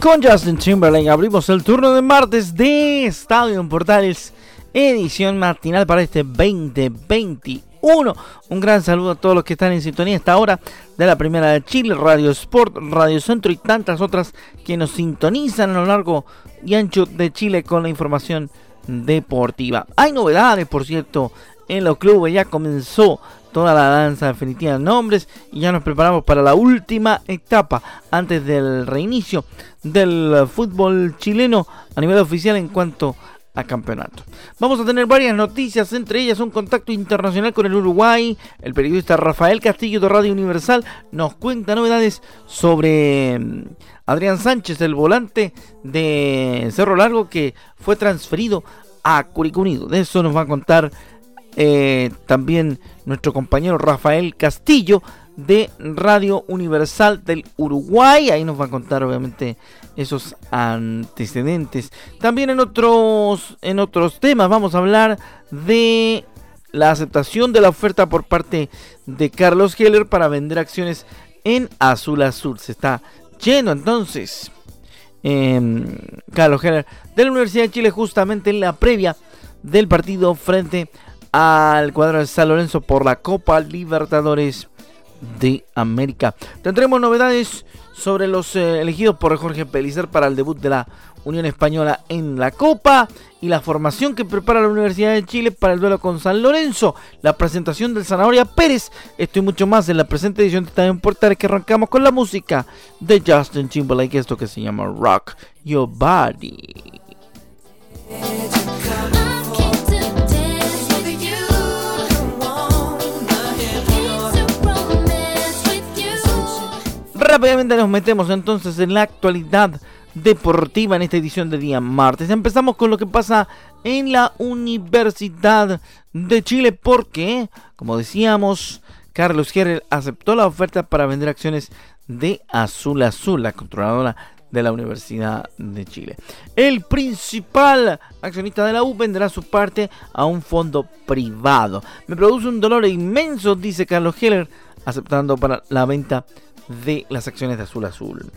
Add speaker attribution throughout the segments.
Speaker 1: Con Justin Timberlake abrimos el turno de martes de Estadio en Portales, edición matinal para este 2021. Un gran saludo a todos los que están en sintonía a esta hora de la Primera de Chile, Radio Sport, Radio Centro y tantas otras que nos sintonizan a lo largo y ancho de Chile con la información deportiva. Hay novedades, por cierto, en los clubes. Ya comenzó toda la danza definitiva de nombres y ya nos preparamos para la última etapa antes del reinicio del fútbol chileno a nivel oficial en cuanto a campeonato. Vamos a tener varias noticias, entre ellas un contacto internacional con el Uruguay. El periodista Rafael Castillo de Radio Universal nos cuenta novedades sobre mm, Adrián Sánchez, el volante de Cerro Largo que fue transferido a Curicunido. De eso nos va a contar eh, también nuestro compañero Rafael Castillo de Radio Universal del Uruguay. Ahí nos va a contar obviamente esos antecedentes. También en otros, en otros temas vamos a hablar de la aceptación de la oferta por parte de Carlos Heller para vender acciones en Azul Azul. Se está lleno entonces. Em, Carlos Heller de la Universidad de Chile justamente en la previa del partido frente a al cuadro de San Lorenzo por la Copa Libertadores de América. Tendremos novedades sobre los eh, elegidos por Jorge Pellicer para el debut de la Unión Española en la Copa y la formación que prepara la Universidad de Chile para el duelo con San Lorenzo, la presentación del Zanahoria Pérez, esto y mucho más en la presente edición de Estadio Portales que arrancamos con la música de Justin Timberlake, esto que se llama Rock Your Body. Rápidamente nos metemos entonces en la actualidad deportiva en esta edición de día martes. Empezamos con lo que pasa en la Universidad de Chile porque, como decíamos, Carlos Gerrer aceptó la oferta para vender acciones de Azul Azul, la controladora de la Universidad de Chile. El principal accionista de la U venderá su parte a un fondo privado. Me produce un dolor inmenso, dice Carlos Heller, aceptando para la venta de las acciones de Azul Azul.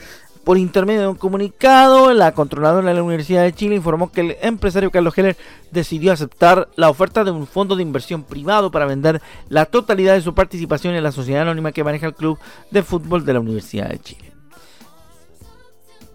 Speaker 1: Por intermedio de un comunicado, la controladora de la Universidad de Chile informó que el empresario Carlos Heller decidió aceptar la oferta de un fondo de inversión privado para vender la totalidad de su participación en la sociedad anónima que maneja el club de fútbol de la Universidad de Chile.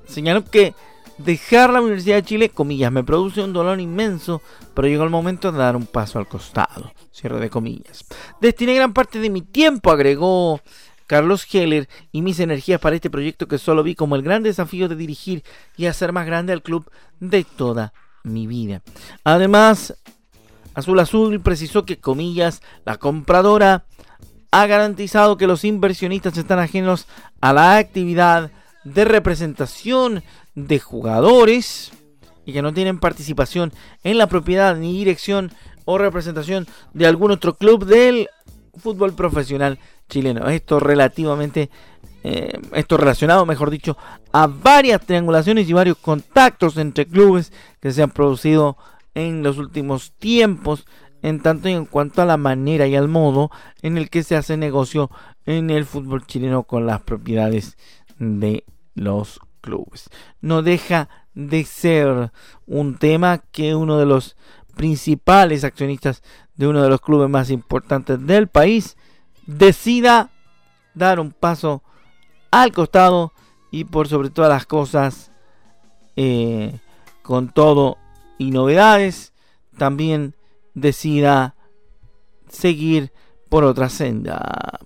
Speaker 1: Señaló que dejar la Universidad de Chile, comillas, me produce un dolor inmenso, pero llegó el momento de dar un paso al costado. Cierre de comillas. Destiné gran parte de mi tiempo, agregó Carlos Heller y mis energías para este proyecto que solo vi como el gran desafío de dirigir y hacer más grande al club de toda mi vida. Además, Azul Azul precisó que, comillas, la compradora ha garantizado que los inversionistas están ajenos a la actividad de representación de jugadores y que no tienen participación en la propiedad ni dirección o representación de algún otro club del fútbol profesional chileno. Esto relativamente, eh, esto relacionado, mejor dicho, a varias triangulaciones y varios contactos entre clubes que se han producido en los últimos tiempos, en tanto y en cuanto a la manera y al modo en el que se hace negocio en el fútbol chileno con las propiedades de los clubes. No deja de ser un tema que uno de los principales accionistas de uno de los clubes más importantes del país decida dar un paso al costado y por sobre todas las cosas eh, con todo y novedades también decida seguir por otra senda.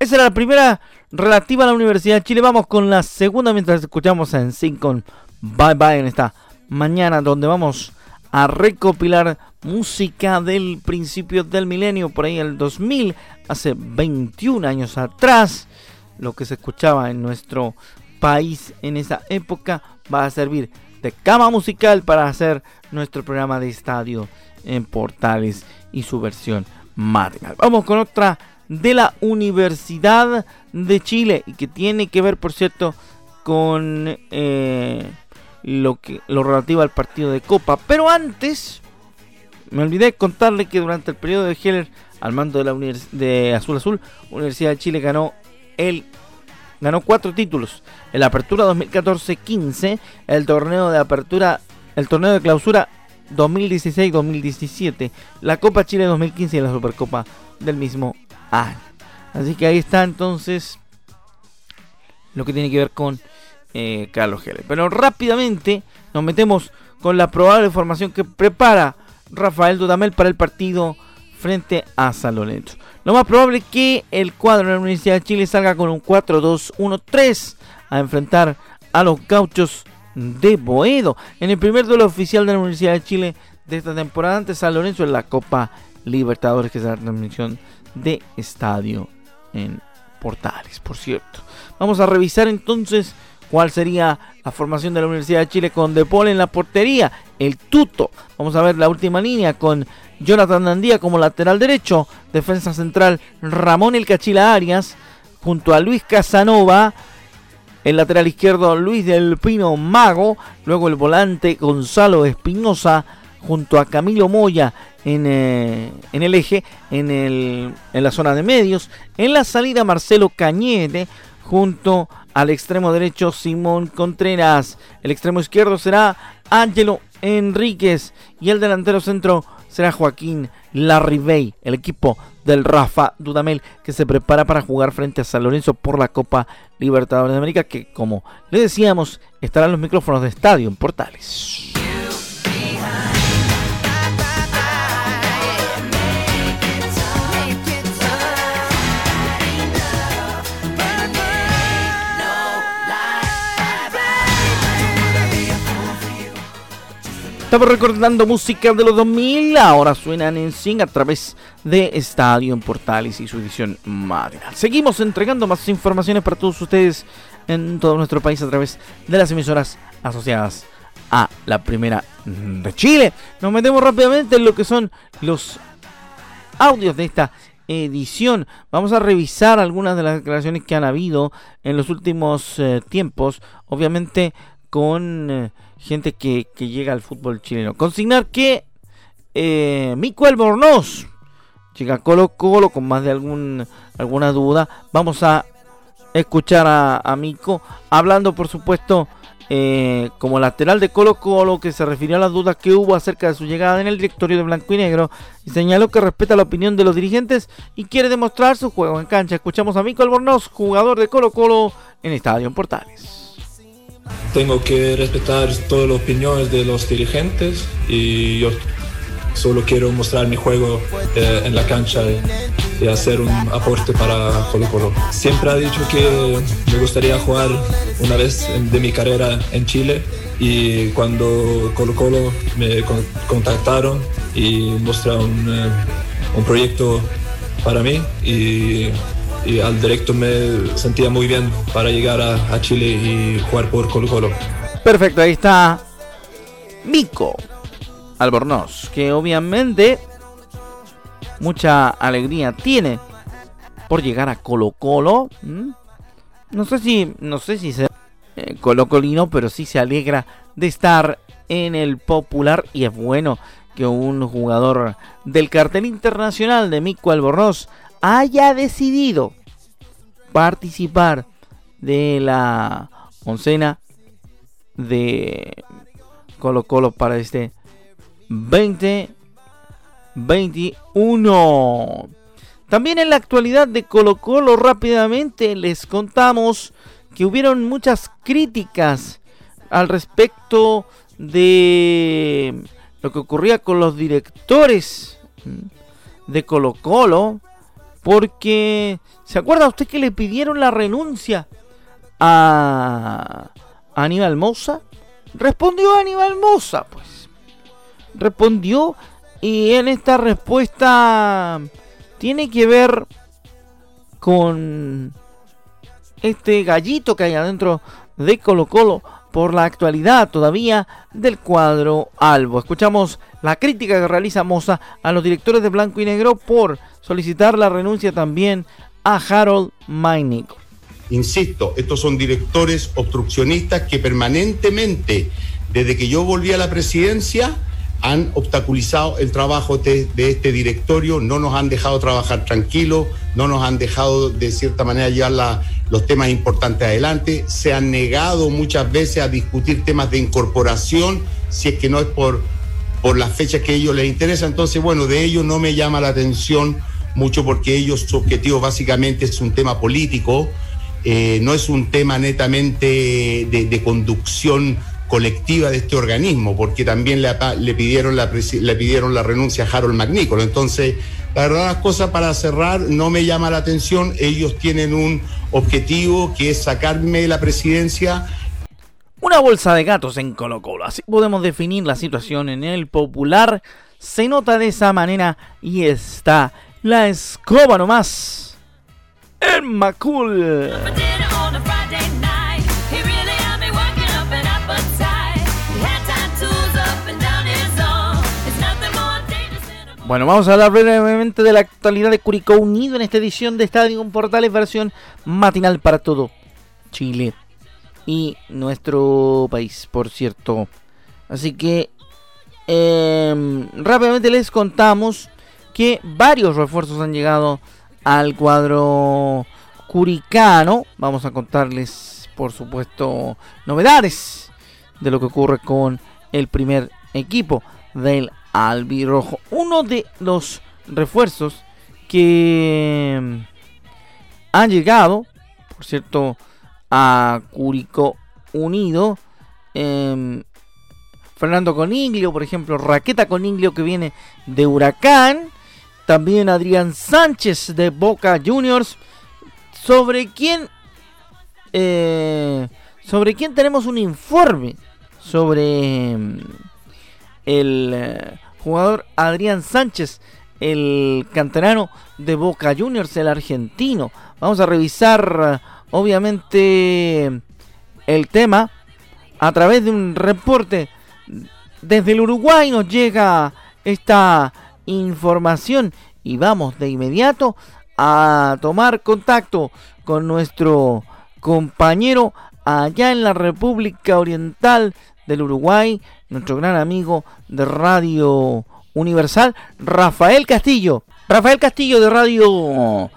Speaker 1: Esa era la primera relativa a la Universidad de Chile. Vamos con la segunda mientras escuchamos en Sync con Bye Bye en esta mañana donde vamos a recopilar música del principio del milenio, por ahí el 2000, hace 21 años atrás. Lo que se escuchaba en nuestro país en esa época va a servir de cama musical para hacer nuestro programa de estadio en Portales y su versión matinal. Vamos con otra de la Universidad de Chile y que tiene que ver, por cierto, con eh, lo, que, lo relativo al partido de Copa. Pero antes, me olvidé contarle que durante el periodo de Heller al mando de la de Azul Azul, Universidad de Chile ganó el ganó cuatro títulos. En la Apertura 2014-15, el torneo de apertura, el torneo de clausura 2016-2017, la Copa Chile 2015 y la Supercopa del mismo año. Así que ahí está entonces lo que tiene que ver con eh, Carlos Heller. Pero rápidamente nos metemos con la probable formación que prepara Rafael Dudamel para el partido frente a San Lorenzo. Lo más probable es que el cuadro de la Universidad de Chile salga con un 4-2-1-3 a enfrentar a los gauchos de Boedo en el primer duelo oficial de la Universidad de Chile de esta temporada ante San Lorenzo en la Copa Libertadores, que es la transmisión de estadio en Portales, por cierto. Vamos a revisar entonces cuál sería la formación de la Universidad de Chile con De en la portería, el Tuto. Vamos a ver la última línea con Jonathan Dandía como lateral derecho, defensa central Ramón El Cachila Arias, junto a Luis Casanova, el lateral izquierdo Luis del Pino Mago, luego el volante Gonzalo Espinosa, junto a Camilo Moya en, eh, en el eje, en, el, en la zona de medios, en la salida Marcelo Cañete, junto al extremo derecho Simón Contreras, el extremo izquierdo será Ángelo Enríquez y el delantero centro será Joaquín Larribey, el equipo del Rafa Dudamel que se prepara para jugar frente a San Lorenzo por la Copa Libertadores de América que como le decíamos estarán los micrófonos de estadio en Portales. Recordando música de los 2000, ahora suenan en Sing a través de Estadio en Portales y su edición matinal. Seguimos entregando más informaciones para todos ustedes en todo nuestro país a través de las emisoras asociadas a la Primera de Chile. Nos metemos rápidamente en lo que son los audios de esta edición. Vamos a revisar algunas de las declaraciones que han habido en los últimos eh, tiempos, obviamente con... Eh, gente que, llega al fútbol chileno. Consignar que eh, Mico Albornoz llega Colo Colo con más de algún, alguna duda. Vamos a escuchar a, Mico hablando, por supuesto, eh, como lateral de Colo Colo, que se refirió a las dudas que hubo acerca de su llegada en el directorio de Blanco y Negro y señaló que respeta la opinión de los dirigentes y quiere demostrar su juego en cancha. Escuchamos a Mico Albornoz, jugador de Colo Colo en Estadio Portales
Speaker 2: tengo que respetar todas las opiniones de los dirigentes y yo solo quiero mostrar mi juego eh, en la cancha y, hacer un aporte para Colo Colo. Siempre ha dicho que me gustaría jugar una vez de mi carrera en Chile y cuando Colo Colo me contactaron y mostraron eh, un proyecto para mí y y al directo me sentía muy bien para llegar a, Chile y jugar por Colo Colo.
Speaker 1: Perfecto, ahí está Mico Albornoz, que obviamente mucha alegría tiene por llegar a Colo Colo. No sé si, no sé si se eh, Colo Colino, pero sí se alegra de estar en el popular y es bueno que un jugador del cartel internacional de Mico Albornoz haya decidido participar de la oncena de Colo Colo para este 2021. También en la actualidad de Colo Colo rápidamente les contamos que hubieron muchas críticas al respecto de lo que ocurría con los directores de Colo Colo, porque ¿se acuerda usted que le pidieron la renuncia a Aníbal Moza? Respondió Aníbal Moza, pues. Respondió y en esta respuesta tiene que ver con este gallito que hay adentro de Colo Colo por la actualidad todavía del cuadro albo. Escuchamos la crítica que realiza Moza a los directores de Blanco y Negro por solicitar la renuncia también a Harold Meinick.
Speaker 3: Insisto, estos son directores obstruccionistas que permanentemente, desde que yo volví a la presidencia, han obstaculizado el trabajo de, este directorio, no nos han dejado trabajar tranquilos, no nos han dejado de cierta manera llevar los temas importantes adelante, se han negado muchas veces a discutir temas de incorporación, si es que no es por, por las fechas que a ellos les interesa. Entonces, bueno, de ellos no me llama la atención mucho porque ellos, su objetivo básicamente es un tema político, eh, no es un tema netamente de conducción colectiva de este organismo, porque también le, pidieron, la, le pidieron la renuncia a Harold McNichol. Entonces, la verdad, las cosas para cerrar no me llama la atención. Ellos tienen un objetivo que es sacarme de la presidencia.
Speaker 1: Una bolsa de gatos en Colo Colo. Así podemos definir la situación en el popular. Se nota de esa manera y está la escoba nomás. El Macul. Bueno, vamos a hablar brevemente de la actualidad de Curicó Unido en esta edición de Estadio Portales, versión matinal para todo Chile y nuestro país, por cierto. Así que em, rápidamente les contamos que varios refuerzos han llegado al cuadro curicano. Vamos a contarles, por supuesto, novedades de lo que ocurre con el primer equipo del albirrojo. Uno de los refuerzos que mm, han llegado, por cierto, a Curicó Unido. Em, Fernando Coniglio, por ejemplo, Raqueta Coniglio que viene de Huracán. También Adrián Sánchez de Boca Juniors. Sobre quién. Eh, sobre quién tenemos un informe. Sobre em, el eh, jugador Adrián Sánchez, el canterano de Boca Juniors, el argentino. Vamos a revisar obviamente el tema a través de un reporte desde el Uruguay nos llega esta información y vamos de inmediato a tomar contacto con nuestro compañero allá en la República Oriental del Uruguay, nuestro gran amigo de Radio Universal, Rafael Castillo. Rafael Castillo de Radio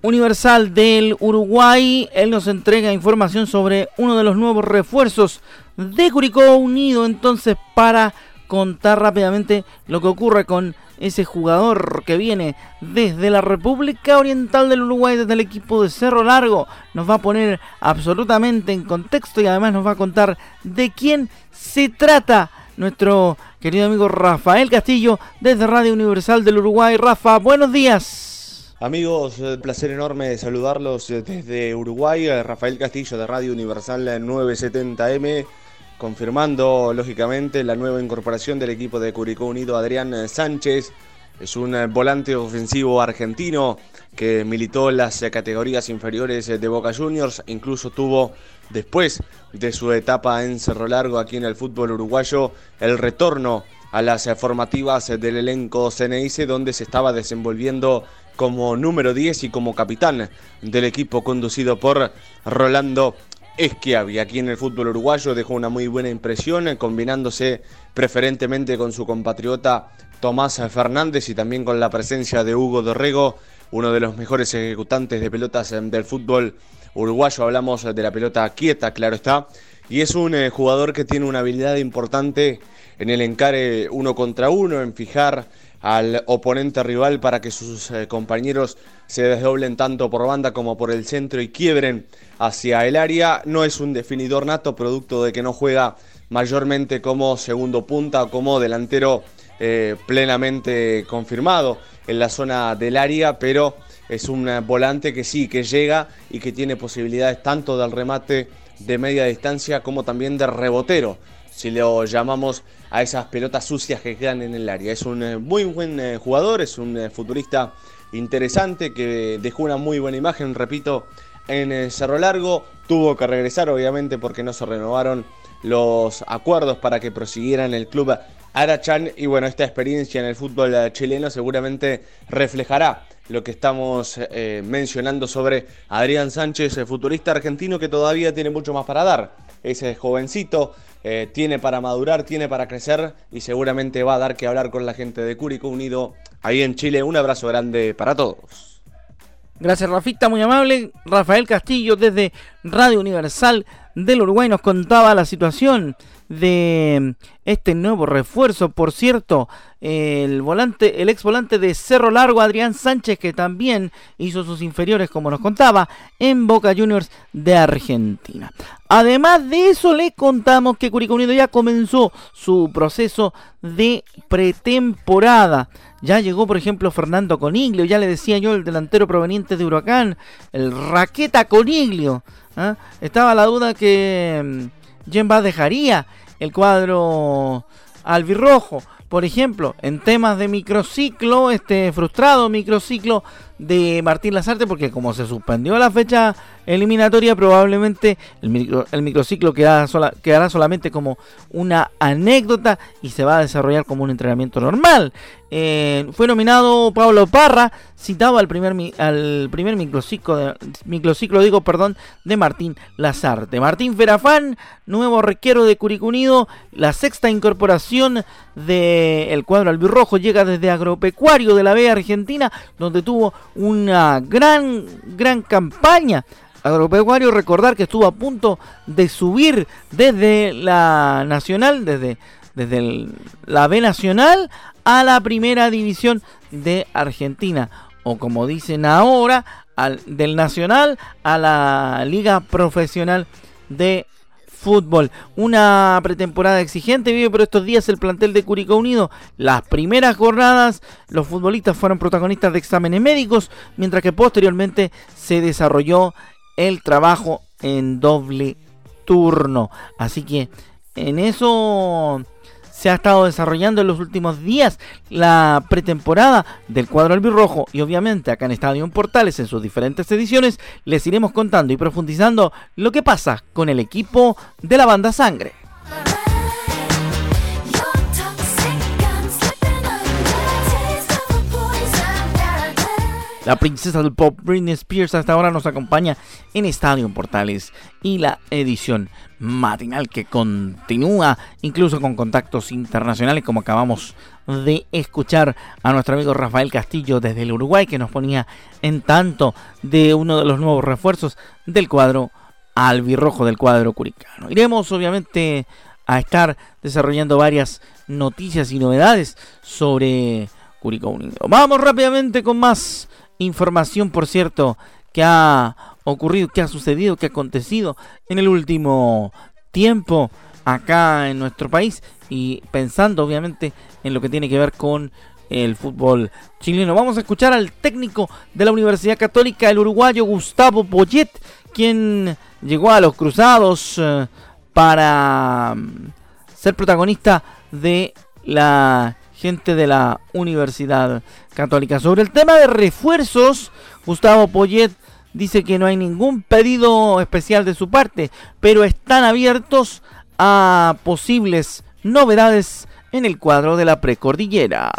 Speaker 1: Universal del Uruguay. Él nos entrega información sobre uno de los nuevos refuerzos de Curicó Unido. Entonces, para contar rápidamente lo que ocurre con ese jugador que viene desde la República Oriental del Uruguay, desde el equipo de Cerro Largo, nos va a poner absolutamente en contexto y además nos va a contar de quién se trata nuestro querido amigo Rafael Castillo desde Radio Universal del Uruguay. Rafa, buenos días.
Speaker 4: Amigos, placer enorme saludarlos desde Uruguay. Rafael Castillo de Radio Universal 970M confirmando lógicamente la nueva incorporación del equipo de Curicó Unido Adrián Sánchez. Es un volante ofensivo argentino que militó en las categorías inferiores de Boca Juniors, incluso tuvo después de su etapa en Cerro Largo aquí en el fútbol uruguayo el retorno a las formativas del elenco CNIC donde se estaba desenvolviendo como número 10 y como capitán del equipo conducido por Rolando Esquiavi. Aquí en el fútbol uruguayo dejó una muy buena impresión, eh, combinándose preferentemente con su compatriota Tomás Fernández y también con la presencia de Hugo Dorrego, uno de los mejores ejecutantes de pelotas eh, del fútbol uruguayo. Hablamos de la pelota quieta, claro está. Y es un eh, jugador que tiene una habilidad importante en el encare uno contra uno, en fijar al oponente rival para que sus eh, compañeros se desdoblen tanto por banda como por el centro y quiebren hacia el área. No es un definidor nato, producto de que no juega mayormente como segundo punta o como delantero eh, plenamente confirmado en la zona del área, pero es un volante que sí, que llega y que tiene posibilidades tanto del remate de media distancia como también de rebotero, si lo llamamos a esas pelotas sucias que quedan en el área. Es un eh, muy buen eh, jugador, es un eh, futurista interesante que dejó una muy buena imagen, repito, en Cerro Largo. Tuvo que regresar, obviamente, porque no se renovaron los acuerdos para que prosiguiera en el club Arachan. Y bueno, esta experiencia en el fútbol chileno seguramente reflejará lo que estamos mencionando sobre Adrián Sánchez, el futurista argentino que todavía tiene mucho más para dar. Ese jovencito eh, tiene para madurar, tiene para crecer y seguramente va a dar que hablar con la gente de Cúrico Unido ahí en Chile. Un abrazo grande para todos.
Speaker 1: Gracias Rafita, muy amable. Rafael Castillo desde Radio Universal del Uruguay nos contaba la situación de este nuevo refuerzo. Por cierto, el volante, el ex volante de Cerro Largo, Adrián Sánchez, que también hizo sus inferiores, como nos contaba, en Boca Juniors de Argentina. Además de eso, le contamos que Curicó Unido ya comenzó su proceso de pretemporada. Ya llegó, por ejemplo, Fernando Coniglio, ya le decía yo, el delantero proveniente de Huracán, el Raqueta Coniglio. ¿ah? Estaba la duda que Jemba mm, dejaría el cuadro albirrojo. Por ejemplo, en temas de microciclo, este frustrado microciclo de Martín Lazarte, porque como se suspendió la fecha eliminatoria, probablemente el, micro, el microciclo quedará, quedará solamente como una anécdota y se va a desarrollar como un entrenamiento normal. Eh, fue nominado Pablo Parra, citado al primer, al primer microciclo, de, microciclo digo, perdón, de Martín Lazarte. Martín Ferafán, nuevo requero de Curicunido, la sexta incorporación del cuadro albirrojo, llega desde Agropecuario de la B Argentina, donde tuvo una gran, gran campaña agropecuario. Recordar que estuvo a punto de subir desde la Nacional, desde, desde la B Nacional a la primera división de Argentina. O como dicen ahora, al, del Nacional a la Liga Profesional de fútbol. Una pretemporada exigente vive por estos días el plantel de Curicó Unido. Las primeras jornadas los futbolistas fueron protagonistas de exámenes médicos, mientras que posteriormente se desarrolló el trabajo en doble turno. Así que en eso se ha estado desarrollando en los últimos días la pretemporada del cuadro albirrojo y obviamente acá en Estadio Portales en sus diferentes ediciones les iremos contando y profundizando lo que pasa con el equipo de la banda Sangre. La princesa del pop Britney Spears hasta ahora nos acompaña en Estadio Portales y la edición matinal que continúa incluso con contactos internacionales como acabamos de escuchar a nuestro amigo Rafael Castillo desde el Uruguay que nos ponía en tanto de uno de los nuevos refuerzos del cuadro albirrojo del cuadro curicano. Iremos obviamente a estar desarrollando varias noticias y novedades sobre Curicó Unido. Vamos rápidamente con más información, por cierto, que ha ocurrido, que ha sucedido, que ha acontecido en el último tiempo acá en nuestro país y pensando obviamente en lo que tiene que ver con el fútbol chileno. Vamos a escuchar al técnico de la Universidad Católica, el uruguayo Gustavo Poyet, quien llegó a los Cruzados eh, para mm, ser protagonista de la gente de la Universidad Católica. Sobre el tema de refuerzos, Gustavo Poyet dice que no hay ningún pedido especial de su parte, pero están abiertos a posibles novedades en el cuadro de la precordillera.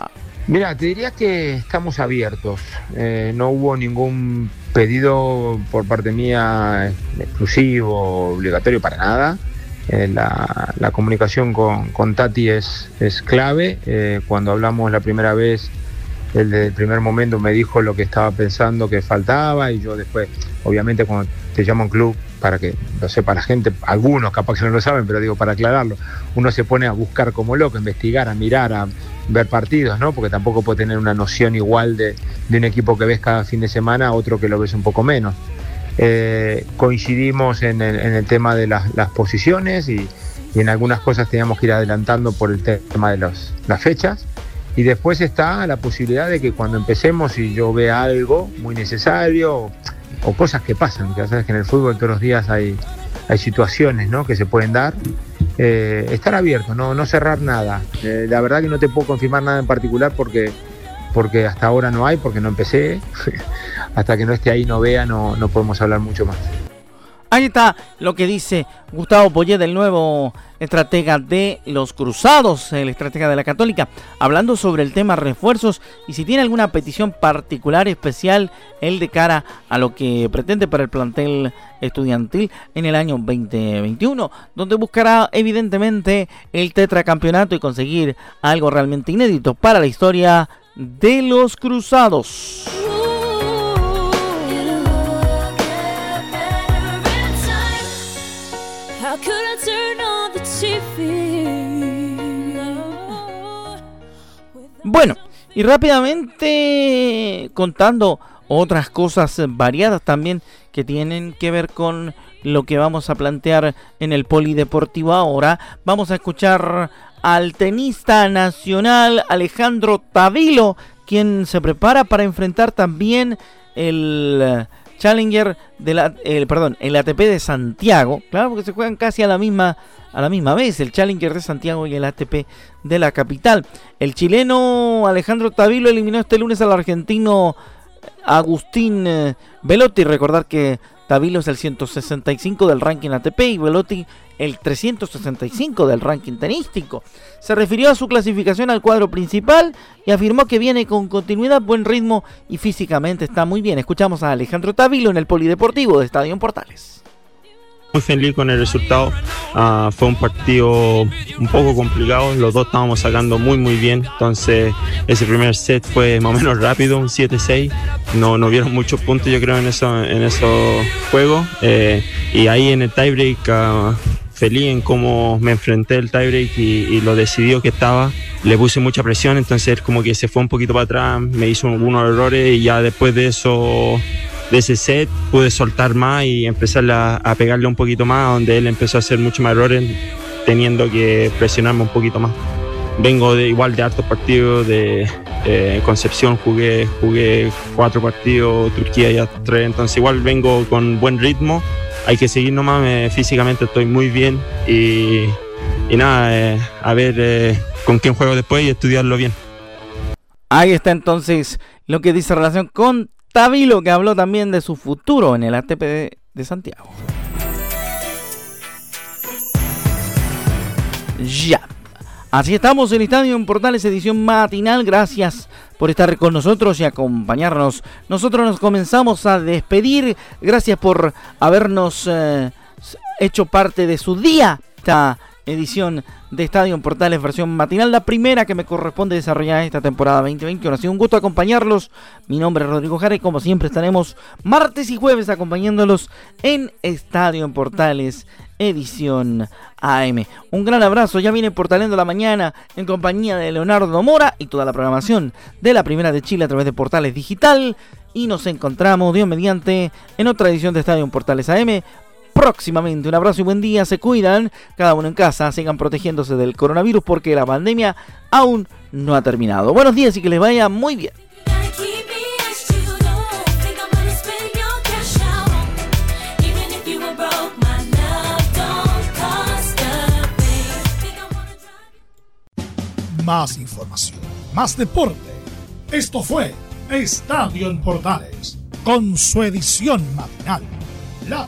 Speaker 5: Mira, te diría que estamos abiertos. Eh, no hubo ningún pedido por parte mía exclusivo, obligatorio para nada. Eh, la, comunicación con, Tati es, es clave. Eh, cuando hablamos la primera vez él desde el primer momento me dijo lo que estaba pensando que faltaba y yo después, obviamente cuando te llamo a un club, para que lo sepa la gente, algunos capaz que no lo saben, pero digo para aclararlo, uno se pone a buscar como loco, a investigar, a mirar, a ver partidos, ¿no? Porque tampoco puede tener una noción igual de, un equipo que ves cada fin de semana a otro que lo ves un poco menos. Eh, coincidimos en el, tema de las, posiciones y, en algunas cosas teníamos que ir adelantando por el tema de las fechas. Y después está la posibilidad de que cuando empecemos y yo vea algo muy necesario o, cosas que pasan, que sabes que en el fútbol todos los días hay, hay situaciones que se pueden dar, eh, estar abierto, no, no cerrar nada. Eh, la verdad que no te puedo confirmar nada en particular porque, porque hasta ahora no hay, porque no empecé. hasta que no esté ahí, no vea, no, no podemos hablar mucho más.
Speaker 1: Ahí está lo que dice Gustavo Poyet, el nuevo estratega de los Cruzados, el estratega de la Católica, hablando sobre el tema refuerzos y si tiene alguna petición particular, especial, él de cara a lo que pretende para el plantel estudiantil en el año 2021, donde buscará evidentemente el tetracampeonato y conseguir algo realmente inédito para la historia de los Cruzados. Bueno, y rápidamente contando otras cosas variadas también que tienen que ver con lo que vamos a plantear en el polideportivo ahora. Vamos a escuchar al tenista nacional Alejandro Tavilo, quien se prepara para enfrentar también el Challenger de la, el, perdón, el ATP de Santiago, claro, porque se juegan casi a la misma a la misma vez, el Challenger de Santiago y el ATP de la capital. El chileno Alejandro Tavilo eliminó este lunes al argentino Agustín eh, Velotti. Recordar que Tavilo es el 165 del ranking ATP y Velotti el 365 del ranking tenístico. Se refirió a su clasificación al cuadro principal y afirmó que viene con continuidad, buen ritmo y físicamente está muy bien. Escuchamos a Alejandro Tavilo en el Polideportivo de Estadio Portales
Speaker 6: muy feliz con el resultado. Ah, fue un partido un poco complicado, los dos estábamos sacando muy muy bien, entonces ese primer set fue más o menos rápido, un 7-6, no, no vieron muchos puntos yo creo en, eso, en esos juegos eh, y ahí en el tiebreak uh, feliz en cómo me enfrenté el tiebreak y, y lo decidió que estaba, le puse mucha presión, entonces como que se fue un poquito para atrás, me hizo algunos errores y ya después de eso de ese set pude soltar más y empezar a, pegarle un poquito más, donde él empezó a hacer muchos más errores, teniendo que presionarme un poquito más. Vengo de igual de hartos partidos, de Concepción jugué, jugué cuatro partidos, Turquía ya tres, entonces igual vengo con buen ritmo, hay que seguir nomás, físicamente estoy muy bien y, nada, eh, a ver eh, con quién juego después y estudiarlo bien.
Speaker 1: Ahí está entonces lo que dice relación con Tavilo que habló también de su futuro en el ATP de Santiago. Ya. Así estamos en Estadio en Portales, edición matinal. Gracias por estar con nosotros y acompañarnos. Nosotros nos comenzamos a despedir. Gracias por habernos eh, hecho parte de su día. Esta edición de Estadio Portales versión matinal, la primera que me corresponde desarrollar esta temporada 2021. Ha un gusto acompañarlos. Mi nombre es Rodrigo Jara y como siempre estaremos martes y jueves acompañándolos en Estadio Portales edición AM. Un gran abrazo, ya viene Portalendo la mañana en compañía de Leonardo Mora y toda la programación de la Primera de Chile a través de Portales Digital. Y nos encontramos, Dios mediante, en otra edición de Estadio Portales AM próximamente. Un abrazo y buen día, se cuidan, cada uno en casa, sigan protegiéndose del coronavirus porque la pandemia aún no ha terminado. Buenos días y que les vaya muy bien.
Speaker 7: Más información, más deporte. Esto fue Estadio en Portales, con su edición matinal. La